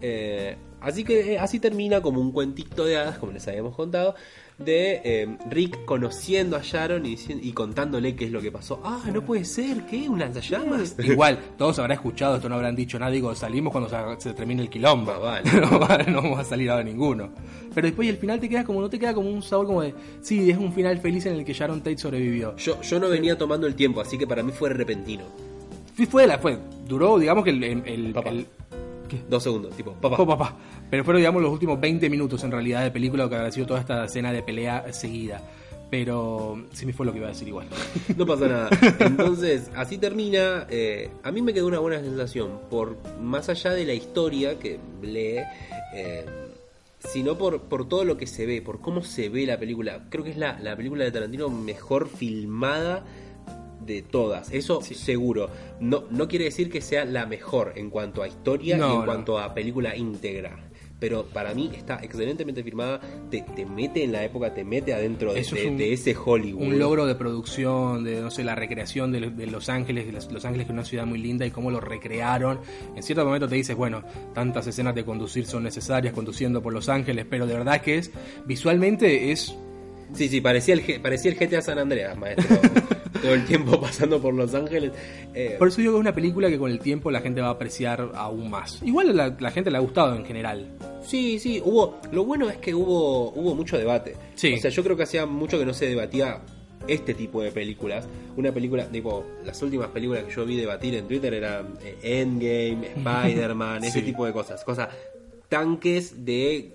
Eh, así que eh, así termina como un cuentito de hadas, como les habíamos contado, de eh, Rick conociendo a Sharon y, y contándole qué es lo que pasó. Ah, no puede ser, ¿qué? ¿Un lanzallamas? Igual, todos habrán escuchado esto, no habrán dicho nada. Digo, salimos cuando se, se termine el quilombo. Ah, vale. no, vale, no vamos a salir ahora ninguno. Pero después el final te queda como, no te queda como un sabor como de, sí, es un final feliz en el que Sharon Tate sobrevivió. Yo, yo no venía tomando el tiempo, así que para mí fue repentino. Fue, fue, la, fue, duró, digamos que el... el, el- Papá. el- ¿qué? Dos segundos, tipo, papá. Pero fueron, digamos, los últimos 20 minutos en realidad de película, lo que habrá sido toda esta escena de pelea seguida. Pero se me fue lo que iba a decir igual. No pasa nada. Entonces, así termina. eh, a mí me quedó una buena sensación. Por más allá de la historia que lee. eh, sino por, por todo lo que se ve, por cómo se ve la película. Creo que es la, la película de Tarantino mejor filmada de todas. Eso seguro. No, no quiere decir que sea la mejor en cuanto a historia No, y en no. cuanto a película íntegra. Pero para mí está excelentemente filmada, te, te mete en la época, te mete adentro de, Eso es de- un- de ese Hollywood. Un logro de producción, de no sé, la recreación de, de Los Ángeles, de Los, Los Ángeles que es una ciudad muy linda y cómo lo recrearon. En cierto momento te dices, bueno, tantas escenas de conducir son necesarias conduciendo por Los Ángeles, pero de verdad que es, visualmente es Sí, sí, parecía el, parecía el GTA San Andreas, maestro. Todo el tiempo pasando por Los Ángeles. Eh, Por eso digo que es una película que con el tiempo la gente va a apreciar aún más. Igual la, la gente le ha gustado en general. sí, sí, hubo. Lo bueno es que hubo, hubo mucho debate. Sí. O sea, yo creo que hacía mucho que no se debatía este tipo de películas. Una película, tipo, las últimas películas que yo vi debatir en Twitter eran eh, Endgame, Spider-Man, ese tipo de cosas. Cosas, tanques de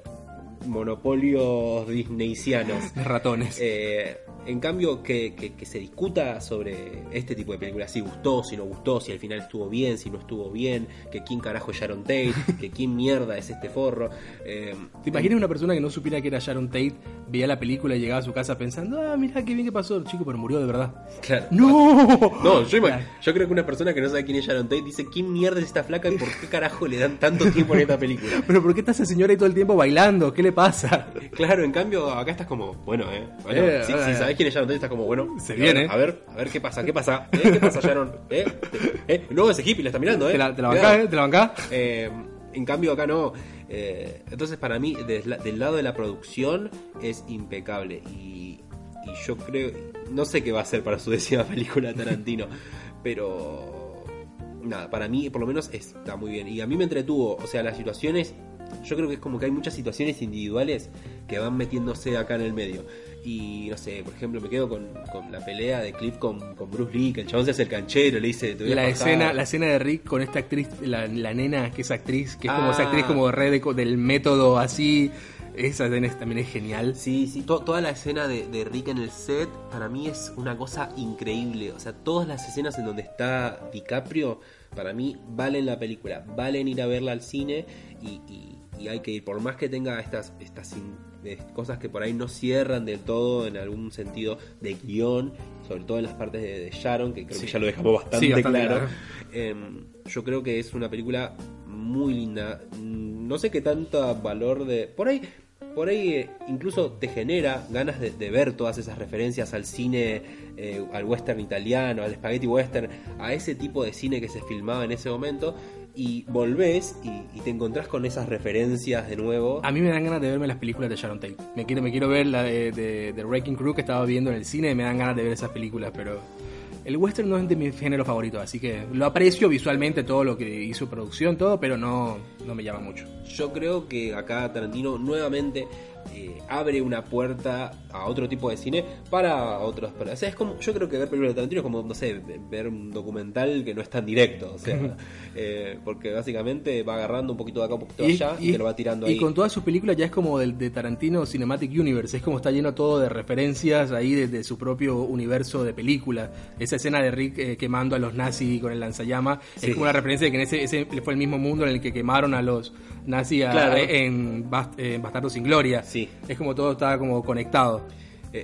monopolios disneycianos. De ratones. Eh, en cambio, que, que- que se discuta sobre este tipo de películas, si gustó, si no gustó, si al final estuvo bien, si no estuvo bien, que quién carajo es Sharon Tate, que quién mierda es este forro. Eh, ¿Te imaginas una persona que no supiera que era Sharon Tate, veía la película y llegaba a su casa pensando, ah, mira qué bien que pasó, chico, pero murió de verdad? claro. ¡No! No, yo, Claro. yo creo que una persona que no sabe quién es Sharon Tate dice, ¿quién mierda es esta flaca y por qué carajo le dan tanto tiempo en esta película? Pero ¿por qué está esa señora ahí todo el tiempo bailando? ¿Qué le pasa? Claro, en cambio acá estás como, bueno, eh. Bueno, Eh, si, eh. si sabes quién es Sharon estás como, bueno. Se viene. A ver, a ver qué pasa, qué pasa. ¿Eh? ¿Qué pasa, Sharon? ¿Eh? ¿Eh? No, ese hippie le está mirando, eh. ¿Te la, te la bancás, eh? ¿Te la bancás? Eh, en cambio acá no. Eh, entonces para mí la- del lado de la producción es impecable y, y yo creo, no sé qué va a hacer para su décima película Tarantino, pero nada, para mí por lo menos está muy bien y a mí me entretuvo, o sea, las situaciones, yo creo que es como que hay muchas situaciones individuales que van metiéndose acá en el medio. Y no sé, por ejemplo, me quedo con, con la pelea de Cliff con, con Bruce Lee, que el chabón se hace el canchero, le dice, te voy a La fajar". escena, la escena de Rick con esta actriz, la, la nena que es actriz, que es como Ah. esa actriz como red de del método así. Esa escena es- también es genial. Sí, sí, to- toda la escena de, de Rick en el set para mí es una cosa increíble. O sea, todas las escenas en donde está DiCaprio, para mí valen la película, valen ir a verla al cine y, y- y hay que ir. Por más que tenga estas, estas eh, cosas que por ahí no cierran del todo en algún sentido de guion, sobre todo en las partes de, de Sharon, que creo que ya lo dejamos bastante, Sí, bastante claro. claro. Em, yo creo que es una película muy linda. No sé qué tanto valor de. Por ahí. Por ahí eh, incluso te genera ganas de, de ver todas esas referencias al cine, eh, al western italiano, al spaghetti western, a ese tipo de cine que se filmaba en ese momento, y volvés y, y te encontrás con esas referencias de nuevo. A mí me dan ganas de verme las películas de Sharon Tate. Me quiero, me quiero ver la de, de, de Wrecking Crew que estaba viendo en el cine, me dan ganas de ver esas películas, pero El western no es de mi género favorito, así que lo aprecio visualmente todo lo que hizo producción, todo, pero no, no me llama mucho. Yo creo que acá Tarantino nuevamente eh, abre una puerta a otro tipo de cine para otros. Para, o sea, es como, yo creo que ver películas de Tarantino es como, no sé, ver un documental que no es tan directo. O sea, eh, porque básicamente va agarrando un poquito de acá, un poquito de allá y, te lo va tirando y ahí. con todas sus películas ya es como del de Tarantino Cinematic Universe, es como está lleno todo de referencias ahí desde su propio universo de películas. Esa escena de Rick eh, quemando a los nazis con el lanzallama Sí. es como una referencia de que en ese, ese fue el mismo mundo en el que quemaron a los nazis a- Claro. en, Bast- en Bastardo sin Gloria. Sí. Es como todo estaba como conectado. Eh,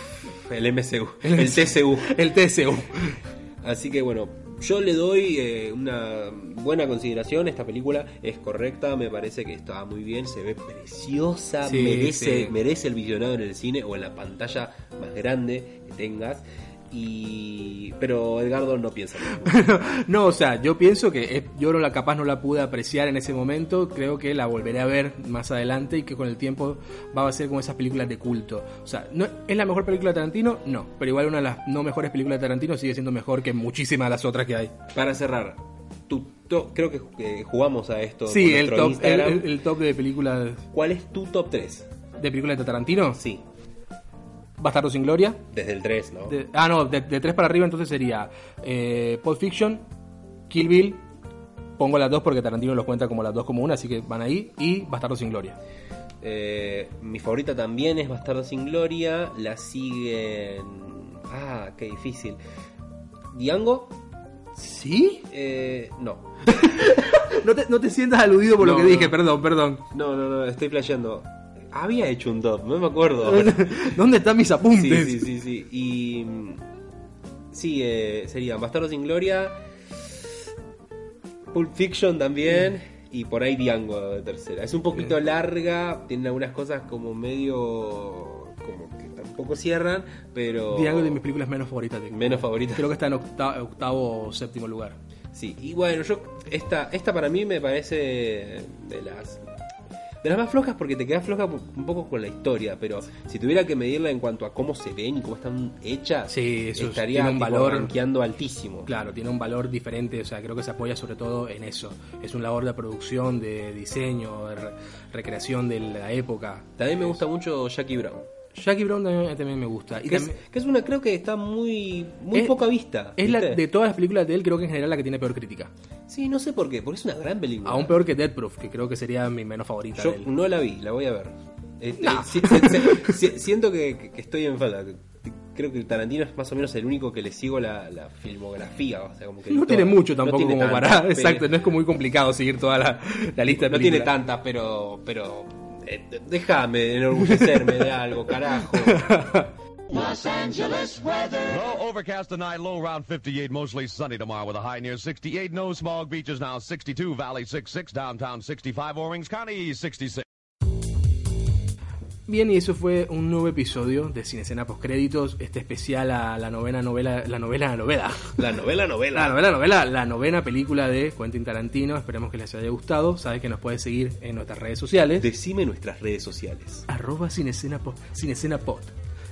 el MCU, el TCU. El TSU. Así que bueno, yo le doy eh, una buena consideración. Esta película es correcta, me parece que está muy bien, se ve preciosa, Sí, merece, sí. merece el visionado en el cine o en la pantalla más grande que tengas. Y pero Edgardo no piensa no, o sea, yo pienso que yo no la capaz no la pude apreciar en ese momento, creo que la volveré a ver más adelante y que con el tiempo va a ser como esas películas de culto. O sea, ¿no, ¿es la mejor película de Tarantino? No, pero igual una de las no mejores películas de Tarantino sigue siendo mejor que muchísimas de las otras que hay. Para cerrar, tu to- creo que eh, jugamos a esto Sí, con el top, el- el top de películas ¿Cuál es tu top 3? de películas de Tarantino. Sí, Bastardo sin Gloria. desde el 3, ¿no? De- ah, no, de, de tres para arriba entonces sería eh, Pulp Fiction, Kill Bill, pongo las dos porque Tarantino los cuenta como las dos como una, así que van ahí, y Bastardo sin Gloria. Eh, mi favorita también es Bastardo sin Gloria. La siguen. Ah, qué difícil. Diango. ¿Sí? Eh, no. No te, no te sientas aludido por lo que no. dije, perdón, perdón. No, no, no, estoy flasheando. Había hecho un top, no me acuerdo. ahora. ¿Dónde están mis sí, apuntes? sí, sí, sí. Y. mm, Sí, eh, serían Bastardo sin Gloria. Pulp Fiction también. Y por ahí Diango de tercera. Es un poquito larga, tiene algunas cosas como medio. como que tampoco cierran, pero. Diango de mis películas menos favoritas. de- Menos favorita. Creo que está en octa- octavo o séptimo lugar. Sí, y bueno, yo esta, esta para mí me parece de las de las más flojas porque te quedas floja un poco con la historia, pero si tuviera que medirla en cuanto a cómo se ven y cómo están hechas, Sí, eso es- estaría tiene un valor- altísimo. Claro, tiene un valor diferente, o sea, creo que se apoya sobre todo en eso. Es un labor de producción, de diseño, de re- recreación de la época. También me gusta mucho Jackie Brown. Jackie Brown también, también me gusta. Y Que es, también- que es una, creo que está muy, muy Es- poca vista. es la, de todas las películas de él, creo que en general la que tiene peor crítica. Sí, no sé por qué, porque es una gran película. Aún peor que Dead Proof, que creo que sería mi menos favorita Yo de él. no la vi, la voy a ver. Eh, No. eh, si- si- si- siento que, estoy en falta. Creo que Tarantino es más o menos el único que le sigo la, la filmografía. O sea, como que No todo- tiene mucho no tampoco tiene como para... Exacto, no es como muy complicado seguir toda la, la lista de No tiene películas. tantas, pero. pero eh, déjame enorgullecerme de algo, carajo. Low overcast tonight, low around 58, mostly sunny tomorrow with a high near 68. No smog beaches now 62, Valley 66, downtown 65, Orange County 66. Bien, y eso fue un nuevo episodio de Cinescena Postcréditos, este especial a la novena novela, la novela novela. La novela, novela. La novela novela, la novena película de Quentin Tarantino, esperemos que les haya gustado, sabes que nos puedes seguir en nuestras redes sociales. Decime nuestras redes sociales. arroba. Cinescena Pod.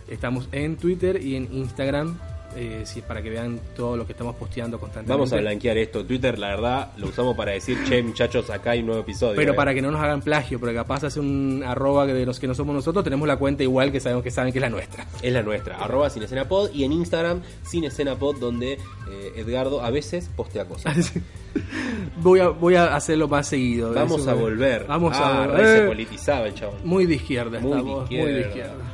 Estamos en Twitter y en Instagram, eh, si- para que vean todo lo que estamos posteando constantemente. Vamos a blanquear esto. Twitter, la verdad, lo usamos para decir, che, muchachos, acá hay un nuevo episodio. Pero eh. para que no nos hagan plagio, porque capaz hace un arroba que de los que no somos nosotros, tenemos la cuenta igual que sabemos que saben que es la nuestra. Es la nuestra, arroba cinescenapod y en Instagram cinescenapod donde eh, Edgardo a veces postea cosas. voy, a, voy a hacerlo más seguido. Vamos a volver. Vamos ah, a se volver. politizaba el chabón. Muy de izquierda Muy de estamos, muy de izquierda.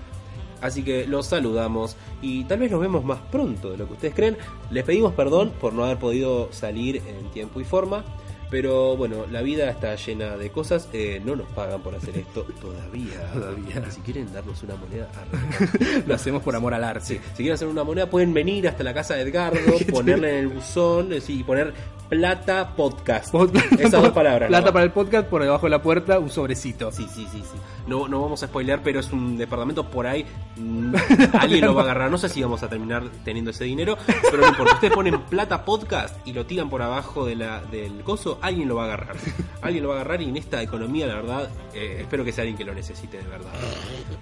Así que los saludamos y tal vez los vemos más pronto de lo que ustedes creen. Les pedimos perdón por no haber podido salir en tiempo y forma. Pero bueno, la vida está llena de cosas. eh, no nos pagan por hacer esto todavía. Todavía. Si quieren darnos una moneda. Lo hacemos por amor al arte. Si quieren hacer una moneda, pueden venir hasta la casa de Edgardo, ponerla en el buzón eh, sí, y poner Plata Podcast. Pod- Esas dos palabras. Plata para el podcast, por debajo de la puerta, un sobrecito. Sí, sí, sí, sí. No, no vamos a spoilear, pero es un departamento por ahí. mm, alguien lo va a agarrar. No sé si vamos a terminar teniendo ese dinero, pero no importa. Ustedes ponen plata podcast y lo tiran por abajo de la, del coso, alguien lo va a agarrar. Alguien lo va a agarrar y en esta economía, la verdad, eh, espero que sea alguien que lo necesite de verdad.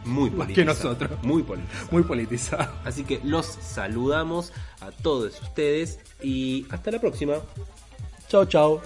Muy Más que politizado. nosotros. Muy politizado. Muy politizado. Así que los saludamos a todos ustedes y hasta la próxima. Chao, chao.